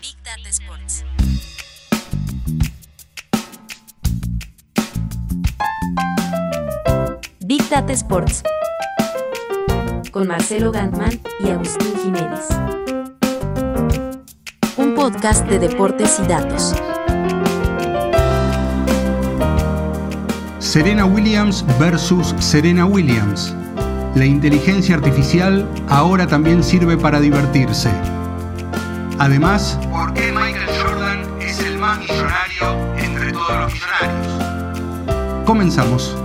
Big Data Sports. Big Data Sports. Con Marcelo Gantman y Agustín Jiménez. Un podcast de deportes y datos. Serena Williams versus Serena Williams. La inteligencia artificial ahora también sirve para divertirse. Además, ¿por qué Michael Jordan es el más millonario entre todos los millonarios? Comenzamos.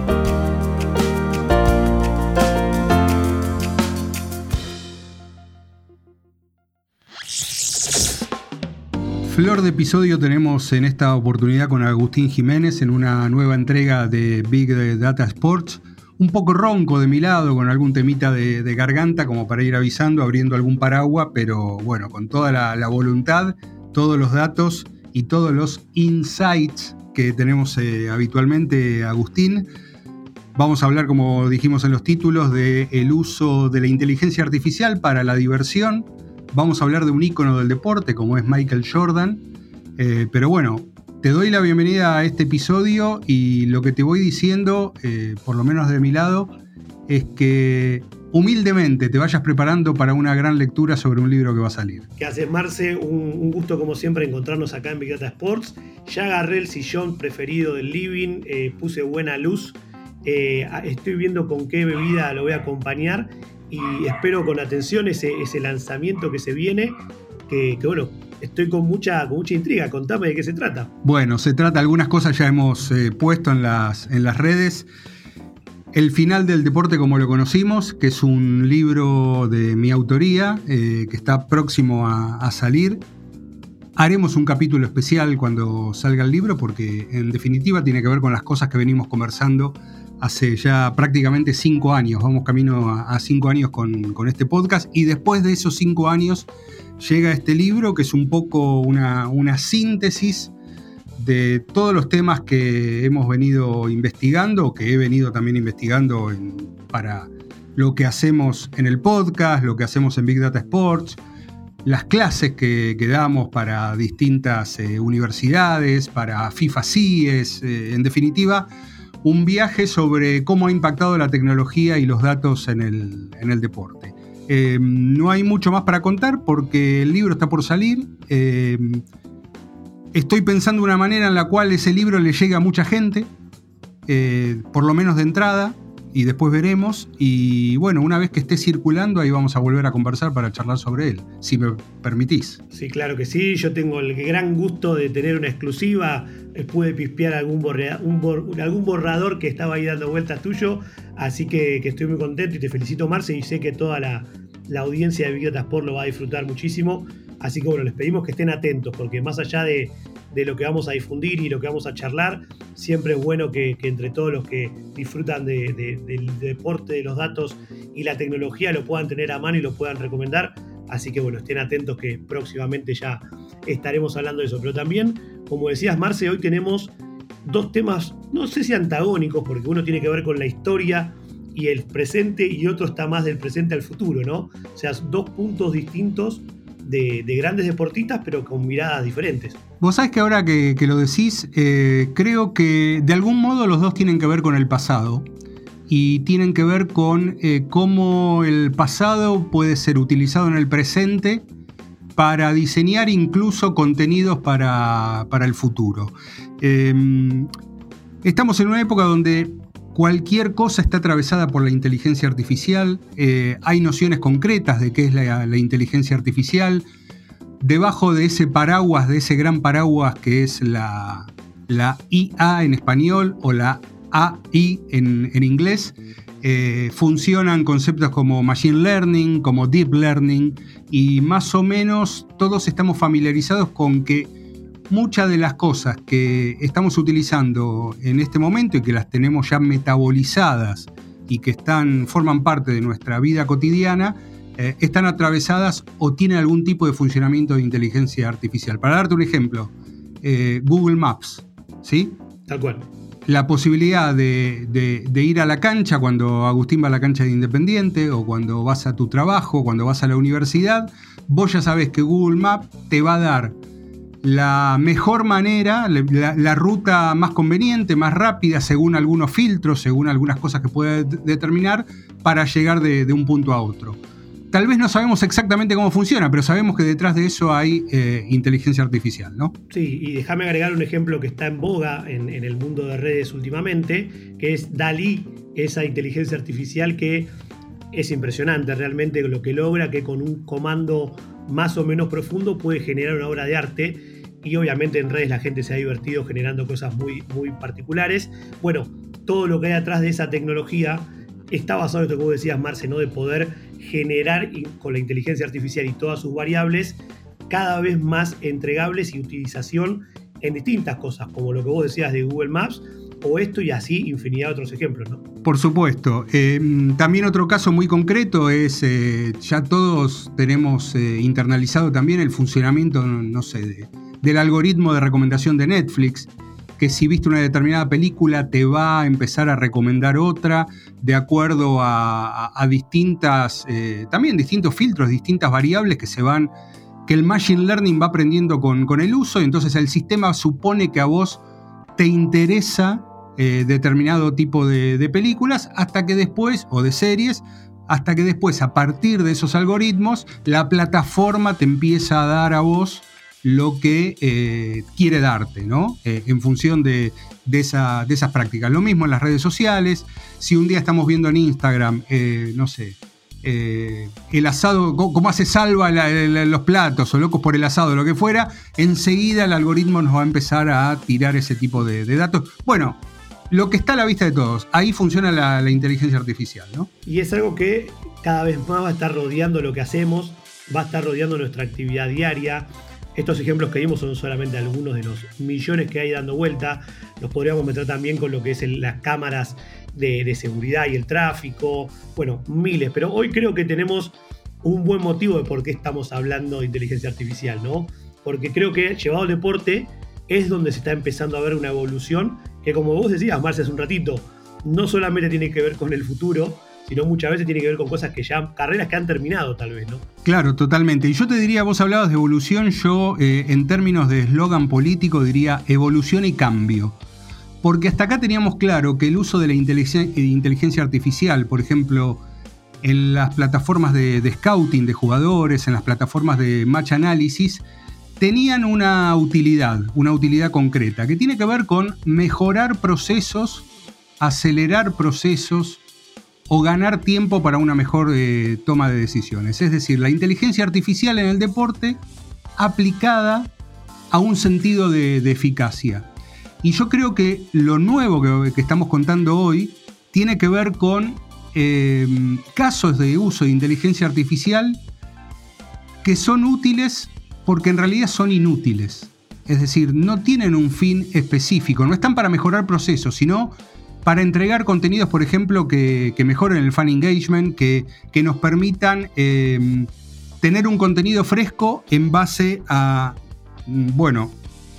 Flor de episodio tenemos en esta oportunidad con Agustín Jiménez en una nueva entrega de Big Data Sports. Un poco ronco de mi lado, con algún temita de, garganta como para ir avisando, abriendo algún paraguas, pero bueno, con toda la, voluntad, todos los datos y todos los insights que tenemos eh, habitualmente, Agustín. Vamos a hablar, como dijimos en los títulos, del el uso de la inteligencia artificial para la diversión, Vamos a hablar de un ícono del deporte como es Michael Jordan. Eh, pero bueno, te doy la bienvenida a este episodio y lo que te voy diciendo, eh, por lo menos de mi lado, es que humildemente te vayas preparando para una gran lectura sobre un libro que va a salir. ¿Qué haces, Marce? Un, gusto, como siempre, encontrarnos acá en Big Sports. Ya agarré el sillón preferido del living, eh, puse buena luz. estoy viendo con qué bebida lo voy a acompañar y espero con atención ese, ese lanzamiento que se viene, que, bueno, estoy con mucha, con mucha intriga, contame de qué se trata. Bueno, se trata, algunas cosas ya hemos eh, puesto en las, en las redes. El final del deporte como lo conocimos, que es un libro de mi autoría, eh, que está próximo a, a salir. Haremos un capítulo especial cuando salga el libro porque en definitiva tiene que ver con las cosas que venimos conversando hace ya prácticamente cinco años, vamos camino a, cinco años con, este podcast y después de esos cinco años llega este libro que es un poco una, síntesis de todos los temas que hemos venido investigando, que he venido también investigando para lo que hacemos en el podcast, lo que hacemos en Big Data Sports, las clases que, damos para distintas eh, universidades, para FIFA CIES, eh, en definitiva, un viaje sobre cómo ha impactado la tecnología y los datos en el, deporte. Eh, no hay mucho más para contar porque el libro está por salir. Eh, estoy pensando una manera en la cual ese libro le llegue a mucha gente, eh, por lo menos de entrada y después veremos. Y bueno, una vez que esté circulando, ahí vamos a volver a conversar para charlar sobre él, si me permitís. Sí, claro que sí. Yo tengo el gran gusto de tener una exclusiva. Pude pispear algún, algún borrador que estaba ahí dando vueltas tuyo. Así que, estoy muy contento y te felicito, Marce. Y sé que toda la, audiencia de Big Sport lo va a disfrutar muchísimo. Así que bueno, les pedimos que estén atentos, porque más allá de, de lo que vamos a difundir y lo que vamos a charlar. Siempre es bueno que, entre todos los que disfrutan del deporte, de los datos y la tecnología lo puedan tener a mano y lo puedan recomendar. Así que bueno, estén atentos que próximamente ya estaremos hablando de eso. Pero también, como decías, Marce, hoy tenemos dos temas, no sé si antagónicos, porque uno tiene que ver con la historia y el presente y otro está más del presente al futuro, ¿no? O sea, dos puntos distintos de, grandes deportistas, pero con miradas diferentes. Vos sabés que ahora que, lo decís, eh, creo que de algún modo los dos tienen que ver con el pasado y tienen que ver con eh, cómo el pasado puede ser utilizado en el presente para diseñar incluso contenidos para, el futuro. Em, estamos en una época donde Cualquier cosa está atravesada por la inteligencia artificial, eh, hay nociones concretas de qué es la, inteligencia artificial. Debajo de ese paraguas, de ese gran paraguas que es la, IA en español o la AI en, inglés, eh, funcionan conceptos como machine learning, como deep learning, y más o menos todos estamos familiarizados con que muchas de las cosas que estamos utilizando en este momento y que las tenemos ya metabolizadas y que están, forman parte de nuestra vida cotidiana, eh, están atravesadas o tienen algún tipo de funcionamiento de inteligencia artificial. Para darte un ejemplo, eh, Google Maps, ¿sí? Tal cual. la posibilidad de, ir a la cancha cuando Agustín va a la cancha de Independiente o cuando vas a tu trabajo, cuando vas a la universidad, vos ya sabes que Google Maps te va a dar la mejor manera, la, ruta más conveniente, más rápida, según algunos filtros, según algunas cosas que puede determinar, para llegar de, un punto a otro. Tal vez no sabemos exactamente cómo funciona, pero sabemos que detrás de eso hay eh, inteligencia artificial, ¿no? Sí, y déjame agregar un ejemplo que está en boga en, en el mundo de redes últimamente, que es DALI, esa inteligencia artificial que es impresionante realmente lo que logra, que con un comando más o menos profundo puede generar una obra de arte y obviamente en redes la gente se ha divertido generando cosas muy, muy particulares. Bueno, todo lo que hay atrás de esa tecnología está basado en esto que vos decías, Marce, ¿no? de poder generar con la inteligencia artificial y todas sus variables cada vez más entregables y utilización en distintas cosas, como lo que vos decías de Google Maps o esto y así infinidad de otros ejemplos, ¿no? Por supuesto. Eh, también otro caso muy concreto es, eh, ya todos tenemos eh, internalizado también el funcionamiento, no sé, del algoritmo de recomendación de Netflix, que si viste una determinada película te va a empezar a recomendar otra de acuerdo a, distintas, también distintos filtros, distintas variables que se van, que el Machine Learning va aprendiendo con, con el uso, y entonces el sistema supone que a vos te interesa eh, determinado tipo de, películas, hasta que después, o de series, hasta que después, a partir de esos algoritmos, la plataforma te empieza a dar a vos lo que eh, quiere darte, ¿no? Eh, en función de, esa, de, esas prácticas. Lo mismo en las redes sociales. Si un día estamos viendo en Instagram, no sé, el asado, cómo hace salva los platos o locos por el asado, lo que fuera, enseguida el algoritmo nos va a empezar a tirar ese tipo de, de datos. Bueno, lo que está a la vista de todos. Ahí funciona la, inteligencia artificial, ¿no? Y es algo que cada vez más va a estar rodeando lo que hacemos, va a estar rodeando nuestra actividad diaria. Estos ejemplos que vimos son solamente algunos de los millones que hay dando vuelta. Los podríamos meter también con lo que es las cámaras de, de seguridad y el tráfico. Bueno, miles. Pero hoy creo que tenemos un buen motivo de por qué estamos hablando de inteligencia artificial, ¿no? Porque creo que llevado al deporte es donde se está empezando a ver una evolución que como vos decías, Marce, hace un ratito, no solamente tiene que ver con el futuro, sino muchas veces tiene que ver con cosas que ya, carreras que han terminado tal vez, ¿no? Claro, totalmente. Y yo te diría, vos hablabas de evolución, yo eh, en términos de eslogan político diría evolución y cambio. Porque hasta acá teníamos claro que el uso de la inteligencia artificial, por ejemplo, en las plataformas de scouting de jugadores, en las plataformas de match análisis, tenían una utilidad, una utilidad concreta, que tiene que ver con mejorar procesos, acelerar procesos o ganar tiempo para una mejor eh, toma de decisiones. Es decir, la inteligencia artificial en el deporte aplicada a un sentido de, eficacia. Y yo creo que lo nuevo que, estamos contando hoy tiene que ver con eh, casos de uso de inteligencia artificial que son útiles porque en realidad son inútiles. Es decir, no tienen un fin específico, no están para mejorar procesos, sino para entregar contenidos, por ejemplo, que, mejoren el fan engagement, que, que nos permitan em, tener un contenido fresco en base a, bueno,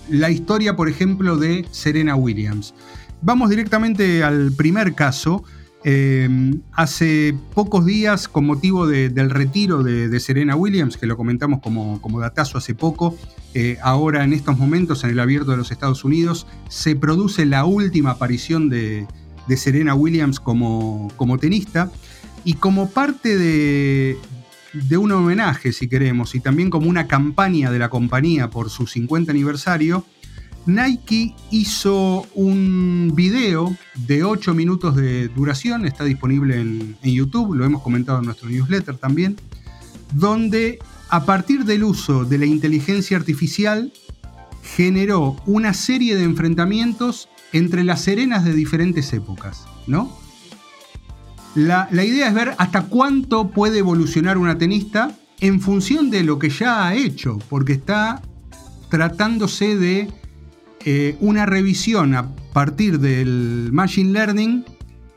la historia, por ejemplo, de Serena Williams. Vamos directamente al primer caso, Em, hace pocos días, con motivo del retiro de, Serena Williams, que lo comentamos como, como datazo hace poco, eh, ahora en estos momentos en el abierto de los Estados Unidos, se produce la última aparición de, Serena Williams como, como, tenista. Y como parte de, de un homenaje, si queremos, y también como una campaña de la compañía por su 50 aniversario, Nike hizo un video de 8 minutos de duración, está disponible en, YouTube, lo hemos comentado en nuestro newsletter también, donde a partir del uso de la inteligencia artificial generó una serie de enfrentamientos entre las serenas de diferentes épocas, ¿no? La, la idea es ver hasta cuánto puede evolucionar una tenista en función de lo que ya ha hecho, porque está tratándose de eh, una revisión a partir del Machine Learning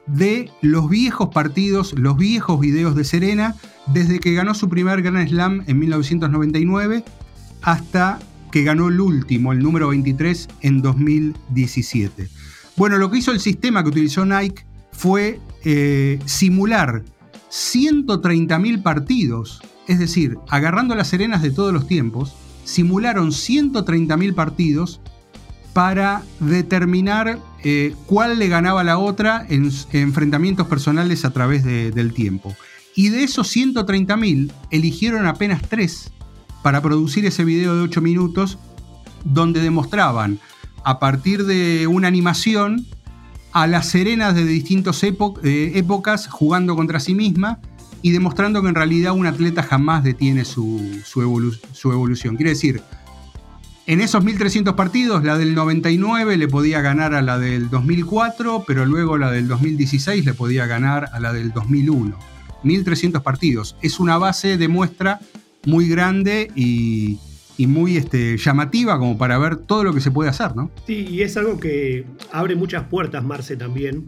de los viejos partidos, los viejos videos de Serena, desde que ganó su primer Grand Slam en 1999 hasta que ganó el último, el número 23, en 2017. Bueno, lo que hizo el sistema que utilizó Nike fue eh, simular 130.000 partidos, es decir, agarrando las serenas de todos los tiempos, simularon 130.000 partidos para determinar eh, cuál le ganaba la otra en, enfrentamientos personales a través del tiempo. Y de esos 130.000 eligieron apenas 3 para producir ese video de 8 minutos donde demostraban a partir de una animación a las serenas de distintas eh, épocas jugando contra sí misma y demostrando que en realidad un atleta jamás detiene su, su evolución. Quiere decir, en esos 1300 partidos, la del 99 le podía ganar a la del 2004, pero luego la del 2016 le podía ganar a la del 2001. 1300 partidos. Es una base de muestra muy grande y, y muy este, llamativa como para ver todo lo que se puede hacer, ¿no? Sí, y es algo que abre muchas puertas, Marce, también,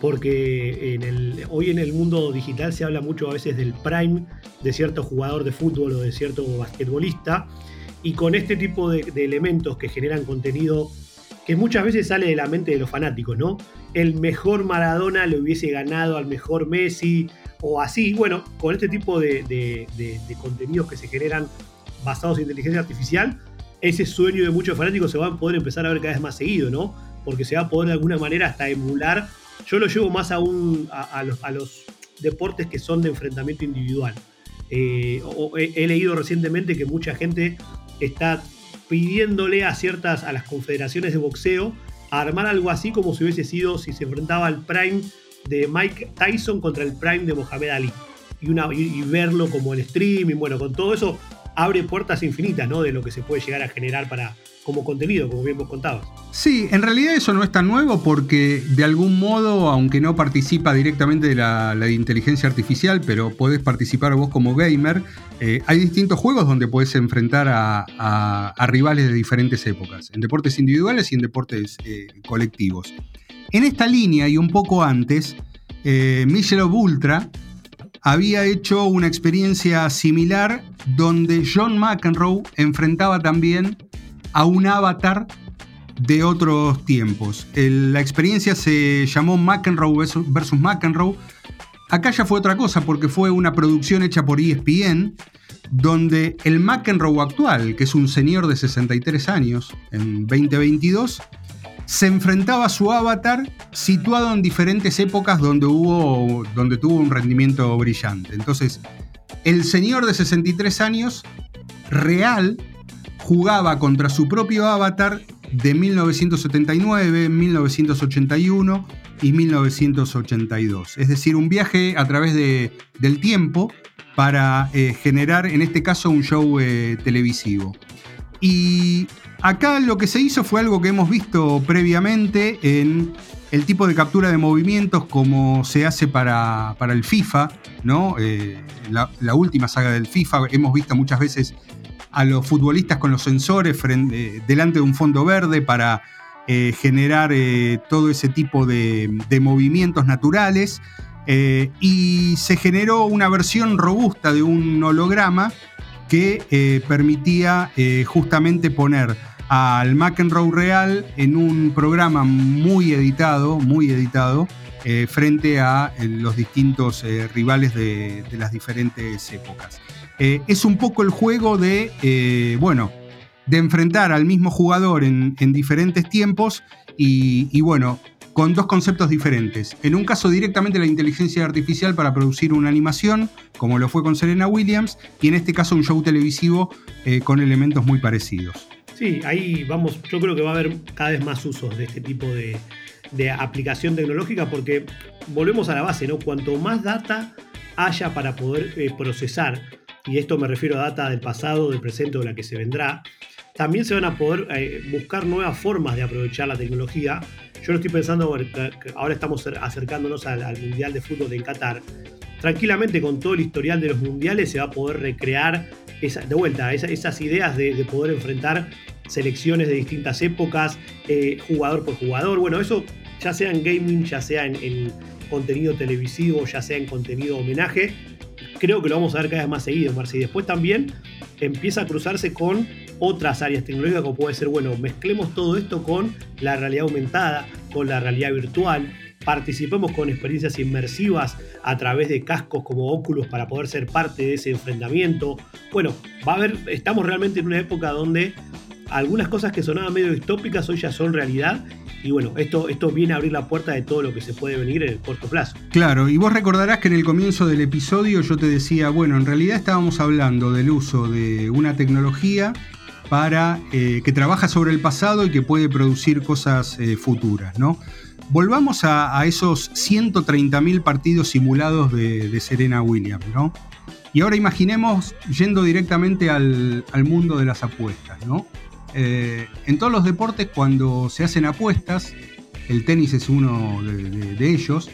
porque en el, hoy en el mundo digital se habla mucho a veces del prime de cierto jugador de fútbol o de cierto basquetbolista, y con este tipo de, de elementos que generan contenido que muchas veces sale de la mente de los fanáticos, ¿no? El mejor Maradona le hubiese ganado al mejor Messi, o así, bueno, con este tipo de, de contenidos que se generan basados en inteligencia artificial, ese sueño de muchos fanáticos se va a poder empezar a ver cada vez más seguido, ¿no? Porque se va a poder de alguna manera hasta emular. Yo lo llevo más aún a, los, deportes que son de enfrentamiento individual. Eh, he, leído recientemente que mucha gente está pidiéndole a ciertas, a las confederaciones de boxeo, armar algo así como si hubiese sido, si se enfrentaba al prime de Mike Tyson contra el prime de Mohamed Ali. Y, una, y verlo como el streaming, bueno, con todo eso abre puertas infinitas, ¿no? De lo que se puede llegar a generar para, como contenido, como bien vos contabas. Sí, en realidad eso no es tan nuevo porque de algún modo, aunque no participa directamente de la, inteligencia artificial, pero podés participar vos como gamer, eh, hay distintos juegos donde podés enfrentar a, rivales de diferentes épocas, en deportes individuales y en deportes eh, colectivos. En esta línea y un poco antes, eh, Michelob Ultra había hecho una experiencia similar donde John McEnroe enfrentaba también a un avatar de otros tiempos. la experiencia se llamó McEnroe versus McEnroe. Acá ya fue otra cosa porque fue una producción hecha por ESPN donde el McEnroe actual, que es un señor de 63 años en 2022, se enfrentaba a su avatar situado en diferentes épocas donde, hubo, donde tuvo un rendimiento brillante. Entonces, el señor de 63 años, real, jugaba contra su propio avatar de 1979, 1981 y 1982. Es decir, un viaje a través del tiempo para eh, generar, en este caso, un show eh, televisivo. Y Acá lo que se hizo fue algo que hemos visto previamente en el tipo de captura de movimientos como se hace para, el FIFA, ¿no? Eh, la, última saga del FIFA, hemos visto muchas veces a los futbolistas con los sensores eh, delante de un fondo verde para eh, generar todo ese tipo de movimientos naturales. y se generó una versión robusta de un holograma que permitía justamente poner al McEnroe Real en un programa muy editado, muy editado, eh, frente a eh, los distintos eh, rivales de, las diferentes épocas. es un poco el juego de, bueno, de enfrentar al mismo jugador en, diferentes tiempos y, bueno, con dos conceptos diferentes. En un caso directamente la inteligencia artificial para producir una animación, como lo fue con Serena Williams, y en este caso un show televisivo con elementos muy parecidos. Sí, ahí vamos, yo creo que va a haber cada vez más usos de este tipo de, aplicación tecnológica porque volvemos a la base, ¿no? Cuanto más data haya para poder eh, procesar, y esto me refiero a data del pasado, del presente o de la que se vendrá, también se van a poder eh, buscar nuevas formas de aprovechar la tecnología. Yo lo estoy pensando, ahora estamos acercándonos al, Mundial de Fútbol en Qatar. Tranquilamente con todo el historial de los mundiales se va a poder recrear de vuelta, esas ideas de, poder enfrentar selecciones de distintas épocas, eh, jugador por jugador. Bueno, eso ya sea en gaming, ya sea en, contenido televisivo, ya sea en contenido homenaje, creo que lo vamos a ver cada vez más seguido, Marce. Y después también empieza a cruzarse con otras áreas tecnológicas, como puede ser, bueno, mezclemos todo esto con la realidad aumentada, con la realidad virtual, participemos con experiencias inmersivas a través de cascos como óculos para poder ser parte de ese enfrentamiento. Bueno, va a haber, estamos realmente en una época donde algunas cosas que sonaban medio distópicas hoy ya son realidad. Y bueno, esto, esto viene a abrir la puerta de todo lo que se puede venir en el corto plazo. Claro, y vos recordarás que en el comienzo del episodio yo te decía, bueno, en realidad estábamos hablando del uso de una tecnología para eh, que trabaja sobre el pasado y que puede producir cosas eh, futuras, ¿no? Volvamos a, esos 130.000 partidos simulados de, Serena Williams, ¿no? Y ahora imaginemos yendo directamente al, mundo de las apuestas, ¿no? Eh, en todos los deportes, cuando se hacen apuestas, el tenis es uno de, ellos,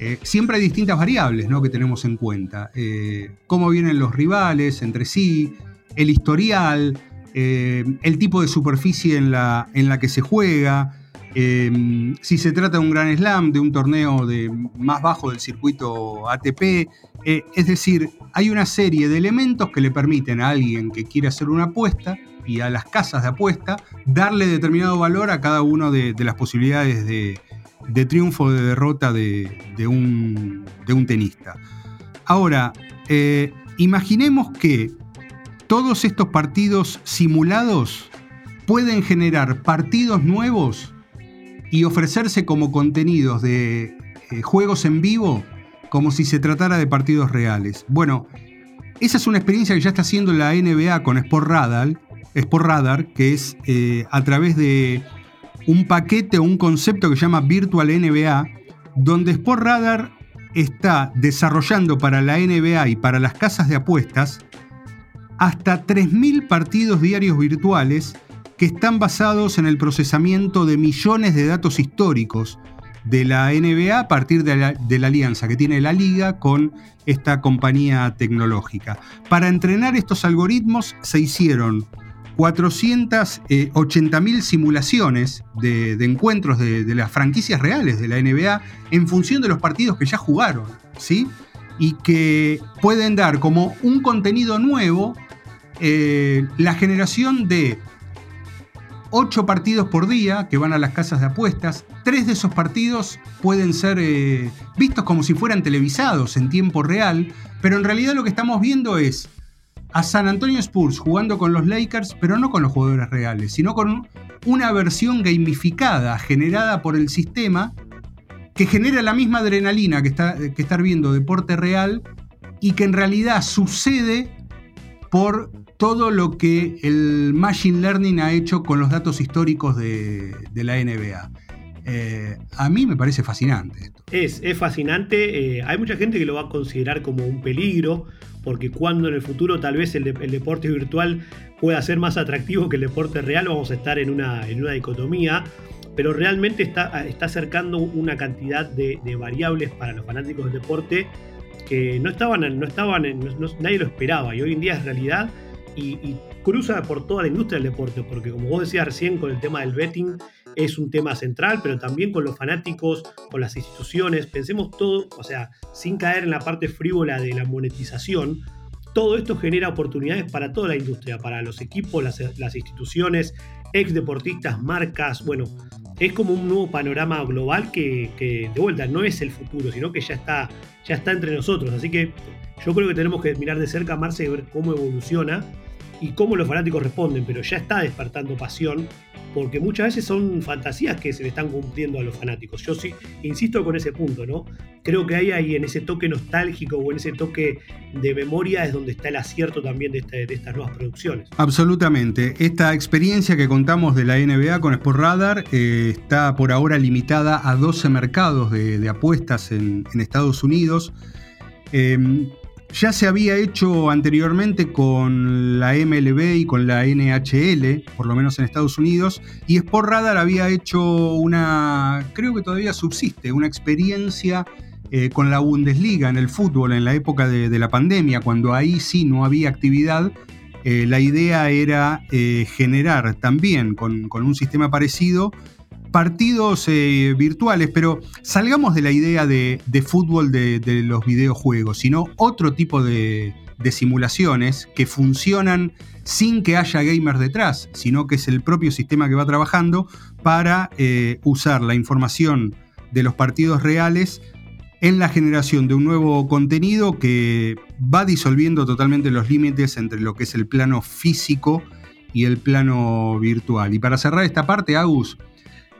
eh, siempre hay distintas variables que tenemos en cuenta. Eh, cómo vienen los rivales entre sí, el historial, el tipo de superficie en la, que se juega, si se trata de un gran slam, de un torneo de más bajo del circuito ATP, es decir, hay una serie de elementos que le permiten a alguien que quiere hacer una apuesta y a las casas de apuesta darle determinado valor a cada una de, las posibilidades de, triunfo o de derrota de, un, tenista. Ahora, eh, imaginemos que todos estos partidos simulados pueden generar partidos nuevos y ofrecerse como contenidos de eh, juegos en vivo como si se tratara de partidos reales. Bueno, esa es una experiencia que ya está haciendo la NBA con Sport Radar, Sport Radar que es eh, a través de un paquete o un concepto que se llama Virtual NBA, donde Sport Radar está desarrollando para la NBA y para las casas de apuestas hasta 3.000 partidos diarios virtuales que están basados en el procesamiento de millones de datos históricos de la NBA a partir de la, alianza que tiene la liga con esta compañía tecnológica. Para entrenar estos algoritmos se hicieron 480.000 simulaciones de, encuentros de, las franquicias reales de la NBA en función de los partidos que ya jugaron, ¿sí? Y que pueden dar como un contenido nuevo eh, la generación de 8 partidos por día que van a las casas de apuestas. Tres de esos partidos pueden ser eh, vistos como si fueran televisados en tiempo real, pero en realidad lo que estamos viendo es a San Antonio Spurs jugando con los Lakers, pero no con los jugadores reales, sino con una versión gamificada generada por el sistema que genera la misma adrenalina que, está, que estar viendo deporte real y que en realidad sucede por todo lo que el Machine Learning ha hecho con los datos históricos de, la NBA. Eh, a mí me parece fascinante esto. Es, es fascinante. Eh, hay mucha gente que lo va a considerar como un peligro, porque cuando en el futuro tal vez el, deporte virtual pueda ser más atractivo que el deporte real, vamos a estar en una, en una dicotomía. Pero realmente está, está acercando una cantidad de, variables para los fanáticos del deporte que no estaban, no estaban nadie lo esperaba y hoy en día es realidad y, cruza por toda la industria del deporte, porque como vos decías recién con el tema del betting, es un tema central, pero también con los fanáticos, con las instituciones, pensemos todo, o sea, sin caer en la parte frívola de la monetización, todo esto genera oportunidades para toda la industria, para los equipos, las, instituciones, ex deportistas, marcas, bueno, es como un nuevo panorama global que, de vuelta no es el futuro, sino que ya está, ya está entre nosotros. Así que yo creo que tenemos que mirar de cerca Marce y ver cómo evoluciona y cómo los fanáticos responden, pero ya está despertando pasión, porque muchas veces son fantasías que se le están cumpliendo a los fanáticos. Yo sí insisto con ese punto, ¿no? Creo que hay ahí en ese toque nostálgico o en ese toque de memoria es donde está el acierto también de, este, estas nuevas producciones. Absolutamente. Esta experiencia que contamos de la NBA con Sport Radar eh, está por ahora limitada a 12 mercados de, apuestas en, Estados Unidos. Em, ya se había hecho anteriormente con la MLB y con la NHL, por lo menos en Estados Unidos, y Sport Radar había hecho una, creo que todavía subsiste, una experiencia eh, con la Bundesliga en el fútbol en la época de, la pandemia, cuando ahí sí no había actividad. Eh, la idea era eh, generar también con, con un sistema parecido partidos eh, virtuales, pero salgamos de la idea de, fútbol de, los videojuegos, sino otro tipo de, simulaciones que funcionan sin que haya gamers detrás, sino que es el propio sistema que va trabajando para eh, usar la información de los partidos reales en la generación de un nuevo contenido que va disolviendo totalmente los límites entre lo que es el plano físico y el plano virtual. Y para cerrar esta parte, Agus,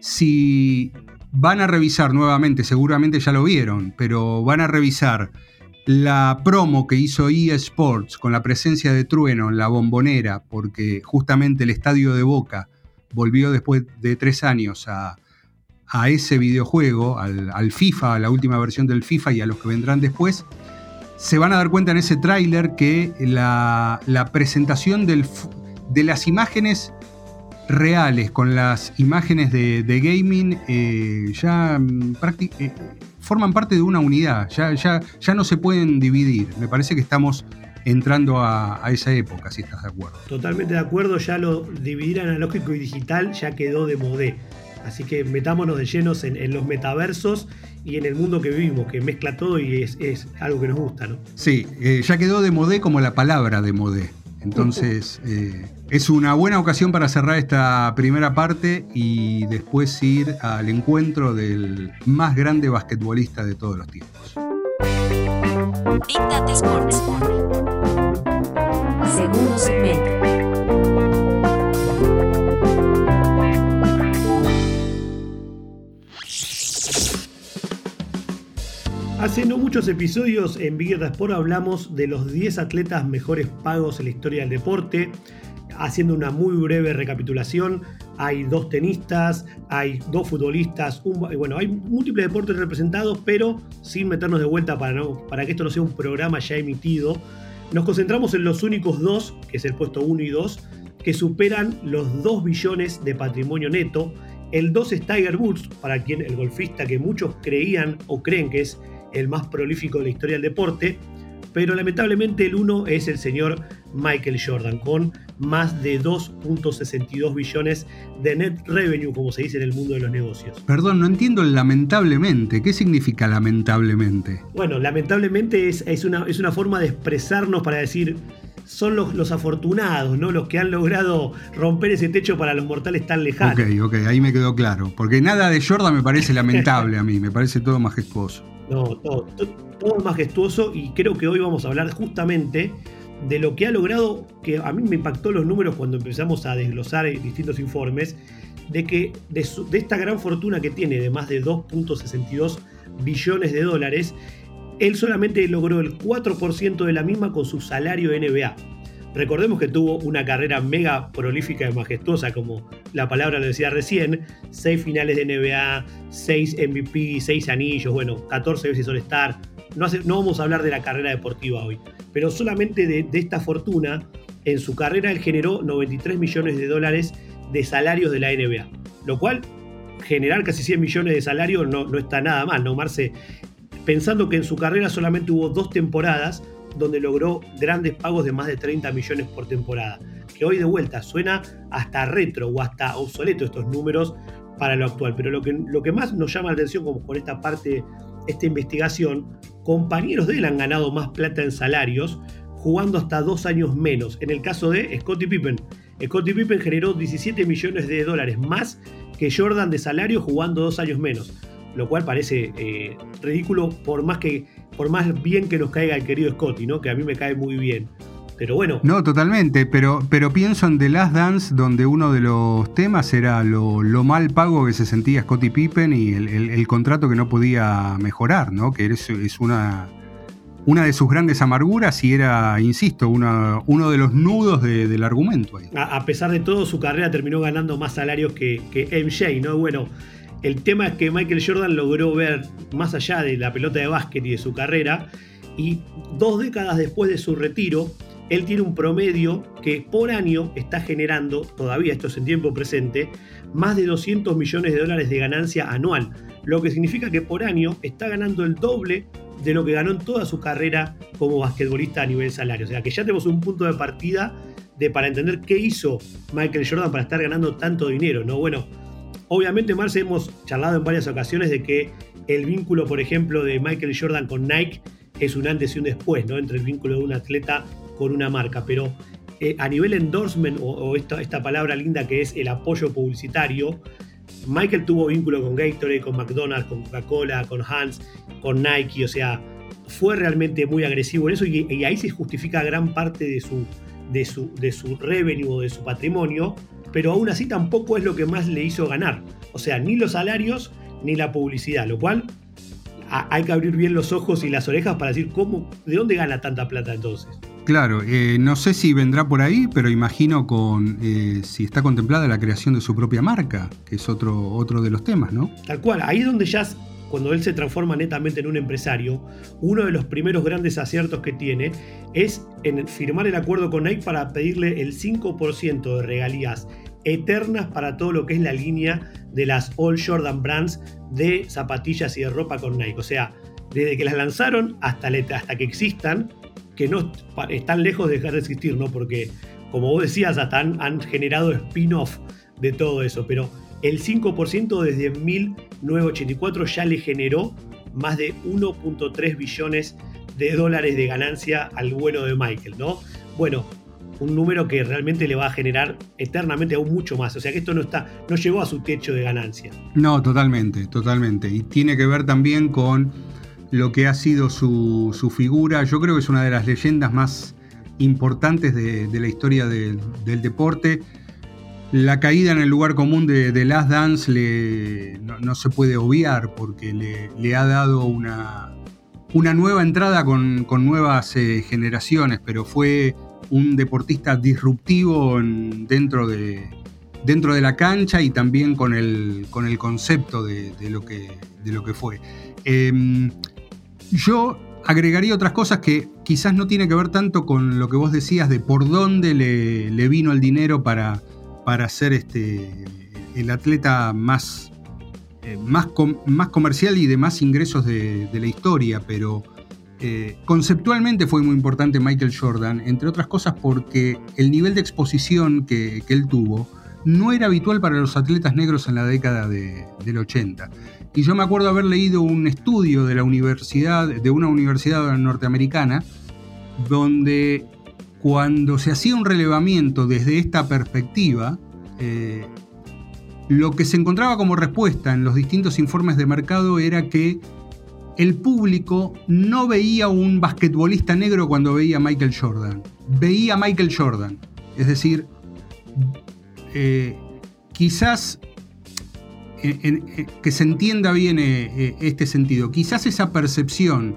si van a revisar nuevamente, seguramente ya lo vieron, pero van a revisar la promo que hizo EA Sports con la presencia de Trueno en la bombonera, porque justamente el estadio de Boca volvió después de tres años a, a ese videojuego, al, FIFA, a la última versión del FIFA y a los que vendrán después, se van a dar cuenta en ese tráiler que la, presentación de las imágenes reales con las imágenes de, gaming eh, ya mm, eh, forman parte de una unidad, ya, ya, ya no se pueden dividir. Me parece que estamos entrando a, a, esa época, si estás de acuerdo. Totalmente de acuerdo, ya lo dividir analógico y digital ya quedó de modé. Así que metámonos de llenos en, los metaversos y en el mundo que vivimos, que mezcla todo y es, algo que nos gusta, ¿no? Sí, eh, ya quedó de modé como la palabra de modé. Entonces, eh, es una buena ocasión para cerrar esta primera parte y después ir al encuentro del más grande basquetbolista de todos los tiempos. Hace no muchos episodios en Big Sport hablamos de los 10 atletas mejores pagos en la historia del deporte. Haciendo una muy breve recapitulación, hay dos tenistas, hay dos futbolistas, bueno, hay múltiples deportes representados, pero sin meternos de vuelta para, no, para que esto no sea un programa ya emitido. Nos concentramos en los únicos dos, que es el puesto 1 y 2, que superan los 2 billones de patrimonio neto. El 2 es Tiger para quien el golfista que muchos creían o creen que es el más prolífico de la historia del deporte, pero lamentablemente el uno es el señor Michael Jordan, con más de 2.62 billones de net revenue, como se dice en el mundo de los negocios. Perdón, no entiendo lamentablemente. ¿Qué significa lamentablemente? Bueno, lamentablemente es, es, una, es una forma de expresarnos para decir, son los, los, afortunados, ¿no? Los que han logrado romper ese techo para los mortales tan lejanos. Ok, ok, ahí me quedó claro. Porque nada de Jordan me parece lamentable a mí, me parece todo majestuoso. No, todo, todo, majestuoso y creo que hoy vamos a hablar justamente de lo que ha logrado, que a mí me impactó los números cuando empezamos a desglosar distintos informes, de que de, de esta gran fortuna que tiene de más de 2.62 billones de dólares, él solamente logró el 4% de la misma con su salario NBA. Recordemos que tuvo una carrera mega prolífica y majestuosa, como la palabra lo decía recién, seis finales de NBA, seis MVP, seis anillos, bueno, 14 veces All-Star. No, no, vamos a hablar de la carrera deportiva hoy, pero solamente de, esta fortuna, en su carrera él generó 93 millones de dólares de salarios de la NBA, lo cual generar casi 100 millones de salarios no, no está nada mal, ¿no, Marce? Pensando que en su carrera solamente hubo dos temporadas donde logró grandes pagos de más de 30 millones por temporada. Que hoy de vuelta suena hasta retro o hasta obsoleto estos números para lo actual. Pero lo que, lo que más nos llama la atención, como con esta parte, esta investigación, compañeros de él han ganado más plata en salarios jugando hasta dos años menos. En el caso de Scottie Pippen. Scottie Pippen generó 17 millones de dólares más que Jordan de salario jugando dos años menos. Lo cual parece eh, ridículo por más que por más bien que nos caiga el querido Scotty, ¿no? Que a mí me cae muy bien. Pero bueno. No, totalmente, pero, pero pienso en The Last Dance, donde uno de los temas era lo, mal pago que se sentía Scottie Pippen y el, contrato que no podía mejorar, ¿no? Que es, es una, una de sus grandes amarguras y era, insisto, uno de los nudos del argumento ahí. A, pesar de todo, su carrera terminó ganando más salarios que, que MJ, ¿no? Bueno, el tema es que Michael Jordan logró ver más allá de la pelota de básquet y de su carrera, y dos décadas después de su retiro, él tiene un promedio que por año está generando, todavía esto es en tiempo presente, más de 200 millones de dólares de ganancia anual, lo que significa que por año está ganando el doble de lo que ganó en toda su carrera como basquetbolista a nivel salario. O sea que ya tenemos un punto de partida de para entender qué hizo Michael Jordan para estar ganando tanto dinero, ¿no? Bueno, Obviamente, Marce, hemos charlado en varias ocasiones de que el vínculo, por ejemplo, de Michael Jordan con Nike es un antes y un después, ¿no? Entre el vínculo de un atleta con una marca. Pero eh, a nivel endorsement, o, esta, palabra linda que es el apoyo publicitario, Michael tuvo vínculo con Gatorade, con McDonald's, con Coca-Cola, con Hans, con Nike, o sea, fue realmente muy agresivo en eso y, ahí se justifica gran parte de su, de su, de su revenue o de su patrimonio, pero aún así tampoco es lo que más le hizo ganar. O sea, ni los salarios ni la publicidad, lo cual hay que abrir bien los ojos y las orejas para decir cómo, de dónde gana tanta plata entonces. Claro, eh, no sé si vendrá por ahí, pero imagino con eh, si está contemplada la creación de su propia marca, que es otro, otro de los temas, ¿no? Tal cual, ahí es donde ya, cuando él se transforma netamente en un empresario, uno de los primeros grandes aciertos que tiene es en firmar el acuerdo con Nike para pedirle el 5% de regalías eternas para todo lo que es la línea de las All Jordan Brands de zapatillas y de ropa con Nike. O sea, desde que las lanzaron hasta, hasta que existan, que no están lejos de dejar de existir, ¿no? Porque, como vos decías, hasta han, generado spin-off de todo eso, pero el 5% desde 1984 ya le generó más de 1.3 billones de dólares de ganancia al bueno de Michael, ¿no? Bueno, un número que realmente le va a generar eternamente aún mucho más. O sea que esto no está, no llegó a su techo de ganancia. No, totalmente, totalmente. Y tiene que ver también con lo que ha sido su, figura. Yo creo que es una de las leyendas más importantes de, la historia del deporte. La caída en el lugar común de, Last Dance no, se puede obviar porque le, ha dado una, una nueva entrada con, nuevas eh, generaciones, pero fue un deportista disruptivo dentro, de, dentro de la cancha y también con el, con el concepto de, lo que, de lo que fue. Em, yo agregaría otras cosas que quizás no tiene que ver tanto con lo que vos decías de por dónde le, vino el dinero para, para ser este, el atleta más, eh, más, más, comercial y de más ingresos de, la historia, pero eh, conceptualmente fue muy importante Michael Jordan, entre otras cosas porque el nivel de exposición que, él tuvo no era habitual para los atletas negros en la década del 80. Y yo me acuerdo haber leído un estudio de la universidad, de una universidad norteamericana, donde cuando se hacía un relevamiento desde esta perspectiva, eh, lo que se encontraba como respuesta en los distintos informes de mercado era que el público no veía un basquetbolista negro cuando veía a Michael Jordan, veía a Michael Jordan. Es decir, eh, quizás que se entienda bien eh, eh, este sentido. Quizás esa percepción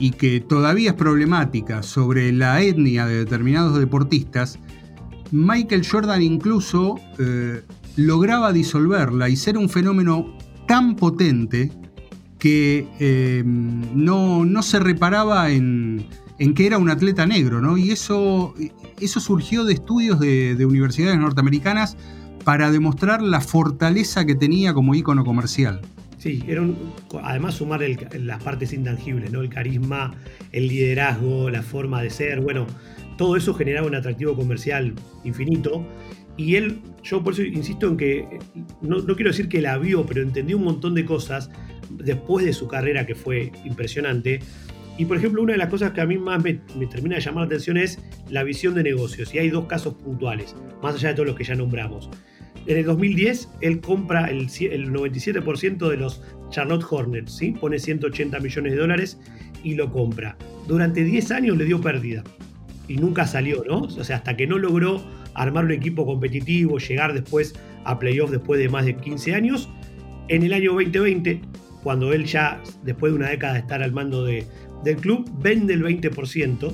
y que todavía es problemática sobre la etnia de determinados deportistas, Michael Jordan incluso eh, lograba disolverla y ser un fenómeno tan potente que no, se reparaba en, que era un atleta negro, ¿no? Y eso, eso surgió de estudios de universidades norteamericanas para demostrar la fortaleza que tenía como ícono comercial. Sí, era además sumar las partes intangibles, ¿no? El carisma, el liderazgo, la forma de ser, bueno, todo eso generaba un atractivo comercial infinito. Y él, yo por eso insisto en que, no, quiero decir que la vio, pero entendió un montón de cosas después de su carrera que fue impresionante. Y por ejemplo, una de las cosas que a mí más me, me, termina de llamar la atención es la visión de negocios. Y hay dos casos puntuales, más allá de todos los que ya nombramos. En el 2010, él compra el, 97% de los Charlotte Hornets, ¿sí? pone 180 millones de dólares y lo compra. Durante 10 años le dio pérdida y nunca salió, ¿no? O sea, hasta que no logró armar un equipo competitivo, llegar después a playoffs después de más de 15 años. En el año 2020, cuando él ya, después de una década de estar al mando de, del club, vende el 20%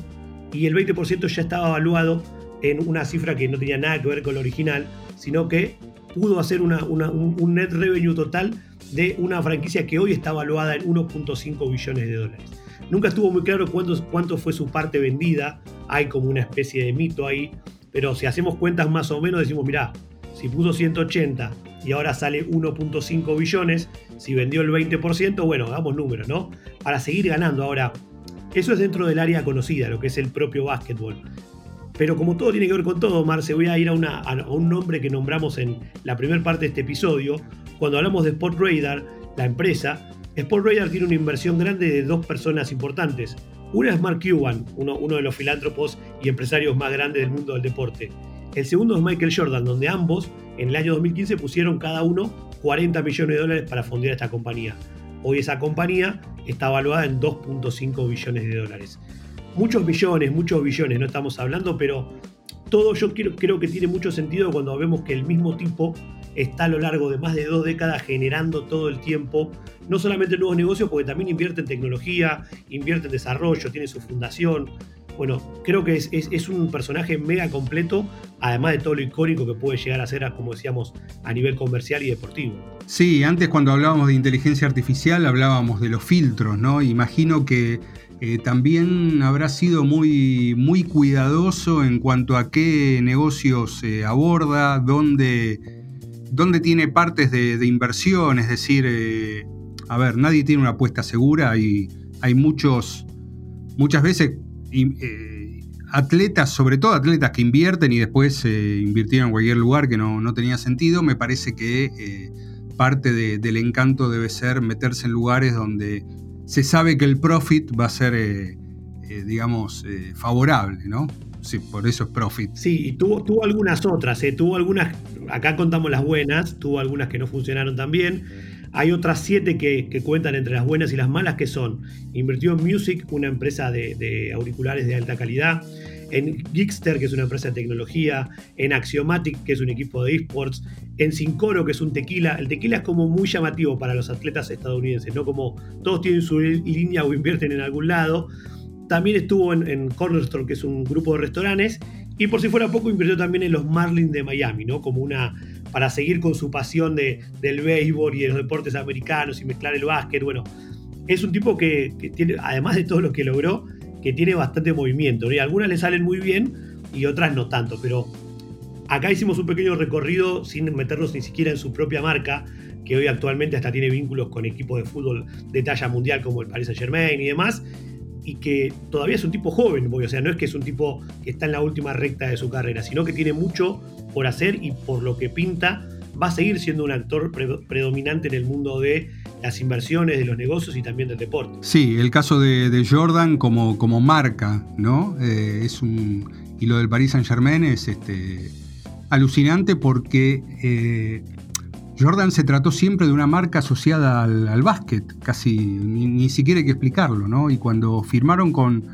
y el 20% ya estaba evaluado en una cifra que no tenía nada que ver con lo original, sino que pudo hacer un, net revenue total de una franquicia que hoy está evaluada en 1.5 billones de dólares. Nunca estuvo muy claro cuánto, cuánto fue su parte vendida, hay como una especie de mito ahí, pero si hacemos cuentas más o menos decimos, mira, si puso 180 y ahora sale 1.5 billones, si vendió el 20%, bueno, hagamos números, ¿no? Para seguir ganando. Ahora, eso es dentro del área conocida, lo que es el propio básquetbol. Pero como todo tiene que ver con todo, Marce, voy a ir a, un nombre que nombramos en la primera parte de este episodio, cuando hablamos de Sport Radar, la empresa, Sport Radar tiene una inversión grande de dos personas importantes. Una es Mark Cuban, uno, de los filántropos y empresarios más grandes del mundo del deporte. El segundo es Michael Jordan, donde ambos en el año 2015 pusieron cada uno 40 millones de dólares para fondear esta compañía. Hoy esa compañía está evaluada en 2.5 billones de dólares. Muchos billones, muchos billones, no estamos hablando, pero todo yo creo que tiene mucho sentido cuando vemos que el mismo tipo está a lo largo de más de dos décadas generando todo el tiempo, no solamente nuevos negocios, porque también invierte en tecnología, invierte en desarrollo, tiene su fundación. Bueno, creo que es, un personaje mega completo, además de todo lo icónico que puede llegar a ser, como decíamos, a nivel comercial y deportivo. Sí, antes cuando hablábamos de inteligencia artificial hablábamos de los filtros, ¿no? Imagino que eh, también habrá sido muy, muy cuidadoso en cuanto a qué negocios se aborda, dónde ¿Dónde tiene partes de, inversión? Es decir, eh, a ver, nadie tiene una apuesta segura y hay muchos, muchas veces eh, atletas, sobre todo atletas que invierten y después eh, invirtieron en cualquier lugar que no, tenía sentido. Me parece que parte del encanto debe ser meterse en lugares donde se sabe que el profit va a ser, digamos, favorable, ¿no? Sí, por eso es profit. Sí, y tuvo, tuvo algunas otras, tuvo algunas acá contamos las buenas, tuvo algunas que no funcionaron tan bien. Hay otras siete que, cuentan entre las buenas y las malas, que son, invirtió en Music, una empresa de, auriculares de alta calidad, en Geekster, que es una empresa de tecnología, en Axiomatic, que es un equipo de esports, en Sincoro, que es un tequila. El tequila es como muy llamativo para los atletas estadounidenses, ¿no? Como todos tienen su línea o invierten en algún lado. También estuvo en, Cornerstone, que es un grupo de restaurantes, y por si fuera poco, invirtió también en los Marlins de Miami, ¿no? Como una. para seguir con su pasión de, del béisbol y de los deportes americanos y mezclar el básquet. Bueno, es un tipo que, tiene, además de todo lo que logró, que tiene bastante movimiento. Y algunas le salen muy bien y otras no tanto. Pero acá hicimos un pequeño recorrido sin meternos ni siquiera en su propia marca, que hoy actualmente hasta tiene vínculos con equipos de fútbol de talla mundial como el Paris Saint Germain y demás y que todavía es un tipo joven, o sea, no es que es un tipo que está en la última recta de su carrera, sino que tiene mucho por hacer y por lo que pinta va a seguir siendo un actor predominante en el mundo de las inversiones, de los negocios y también del deporte. Sí, el caso de, Jordan como, como marca, ¿no? Eh, es un, y lo del Paris Saint Germain es este, alucinante porque eh, Jordan se trató siempre de una marca asociada al, básquet, casi ni, siquiera hay que explicarlo, ¿no? Y cuando firmaron con,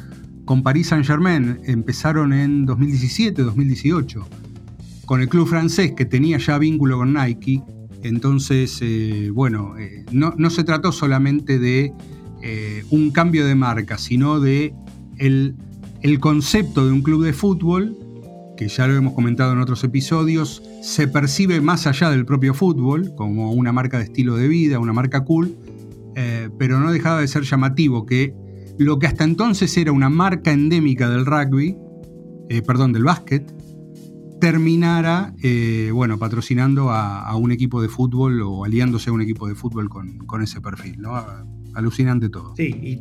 con Paris Saint-Germain, empezaron en 2017, 2018, con el club francés que tenía ya vínculo con Nike. Entonces, eh, bueno, eh, no, se trató solamente de un cambio de marca, sino de el, el concepto de un club de fútbol que ya lo hemos comentado en otros episodios, se percibe más allá del propio fútbol, como una marca de estilo de vida, una marca cool, eh, pero no dejaba de ser llamativo que lo que hasta entonces era una marca endémica del rugby, eh, perdón, del básquet, terminara, eh, bueno, patrocinando a, un equipo de fútbol o aliándose a un equipo de fútbol con, ese perfil, ¿no? Alucinante todo. Sí, y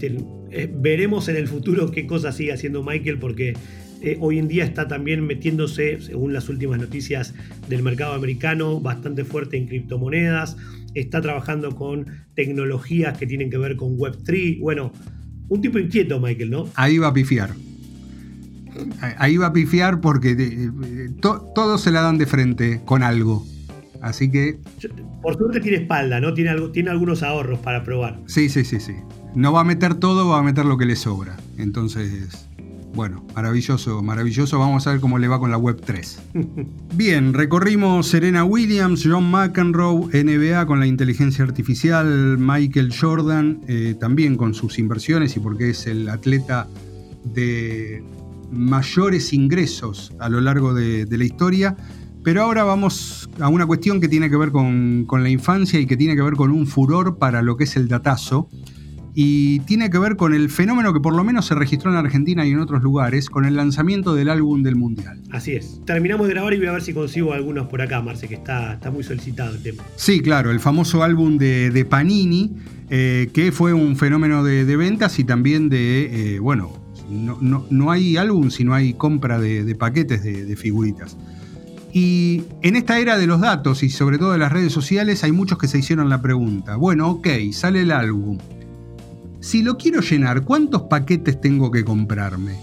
veremos en el futuro qué cosa sigue haciendo Michael porque eh, hoy en día está también metiéndose, según las últimas noticias del mercado americano, bastante fuerte en criptomonedas, está trabajando con tecnologías que tienen que ver con Web3. Bueno, un tipo inquieto, Michael, ¿no? Ahí va a pifiar. Ahí va a pifiar porque eh, todos se la dan de frente con algo. Así que. Por suerte tiene espalda, ¿no? Tiene, algo, tiene algunos ahorros para probar. Sí, sí, sí, sí. No va a meter todo, va a meter lo que le sobra. Entonces. Bueno, maravilloso, maravilloso. Vamos a ver cómo le va con la Web 3. Bien, recorrimos Serena Williams, John McEnroe, NBA con la inteligencia artificial, Michael Jordan, eh, también con sus inversiones y porque es el atleta de mayores ingresos a lo largo de, la historia. Pero ahora vamos a una cuestión que tiene que ver con, con la infancia y que tiene que ver con un furor para lo que es el datazo y tiene que ver con el fenómeno que por lo menos se registró en Argentina y en otros lugares, con el lanzamiento del álbum del Mundial. Así es. Terminamos de grabar y voy a ver si consigo algunos por acá, Marce, que está, está muy solicitado el tema. Sí, claro, el famoso álbum de, Panini, eh, que fue un fenómeno de, ventas y también de, eh, bueno, no, hay álbum si no hay compra de, paquetes de, figuritas. Y en esta era de los datos y sobre todo de las redes sociales hay muchos que se hicieron la pregunta, bueno, ok, sale el álbum. Si lo quiero llenar, ¿cuántos paquetes tengo que comprarme?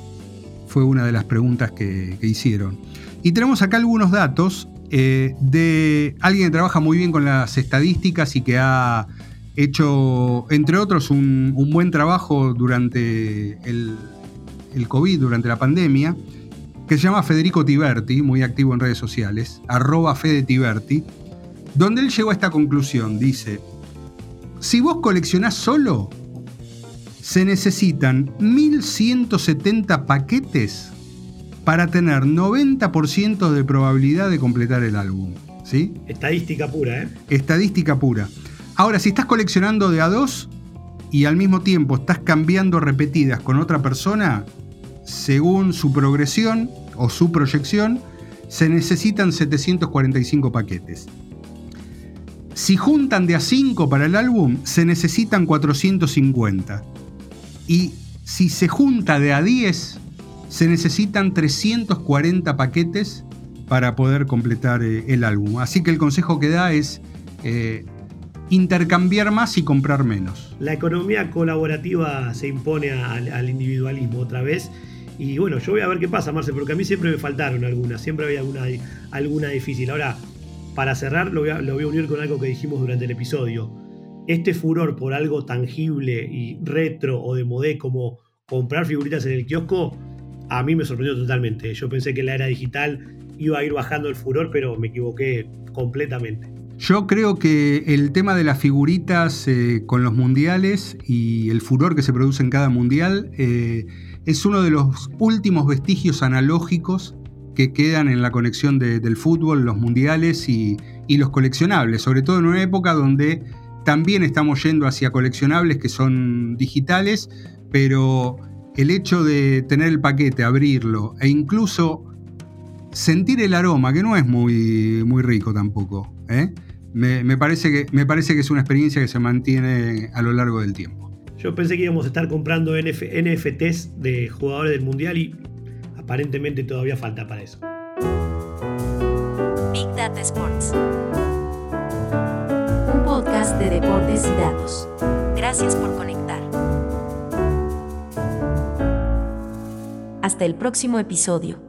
Fue una de las preguntas que, hicieron. Y tenemos acá algunos datos eh, de alguien que trabaja muy bien con las estadísticas y que ha hecho, entre otros, un, buen trabajo durante el, el COVID, durante la pandemia que se llama Federico Tiberti, muy activo en redes sociales, arroba Fede Tiberti, donde él llegó a esta conclusión. Dice, si vos coleccionás solo, se necesitan 1170 paquetes para tener 90% de probabilidad de completar el álbum. ¿Sí? Estadística pura, ¿eh? Estadística pura. Ahora, si estás coleccionando de a dos y al mismo tiempo estás cambiando repetidas con otra persona, según su progresión o su proyección, se necesitan 745 paquetes. Si juntan de a 5 para el álbum, se necesitan 450. Y si se junta de a 10, se necesitan 340 paquetes para poder completar eh, el álbum. Así que el consejo que da es eh, intercambiar más y comprar menos. La economía colaborativa se impone al individualismo otra vez y bueno, yo voy a ver qué pasa, Marce, porque a mí siempre me faltaron algunas, siempre había alguna, alguna difícil. Ahora, para cerrar, lo voy, a, lo voy a unir con algo que dijimos durante el episodio. Este furor por algo tangible y retro o de modé como comprar figuritas en el kiosco, a mí me sorprendió totalmente. Yo pensé que la era digital iba a ir bajando el furor, pero me equivoqué completamente. Yo creo que el tema de las figuritas eh, con los mundiales y el furor que se produce en cada mundial eh, es uno de los últimos vestigios analógicos que quedan en la conexión del fútbol, los mundiales y, los coleccionables, sobre todo en una época donde también estamos yendo hacia coleccionables que son digitales, pero el hecho de tener el paquete, abrirlo e incluso sentir el aroma, que no es muy, muy rico tampoco, ¿eh? me, parece que, me parece que es una experiencia que se mantiene a lo largo del tiempo. Yo pensé que íbamos a estar comprando NFTs de jugadores del mundial y aparentemente todavía falta para eso. Big Data Sports. De deportes y datos. Gracias por conectar. Hasta el próximo episodio.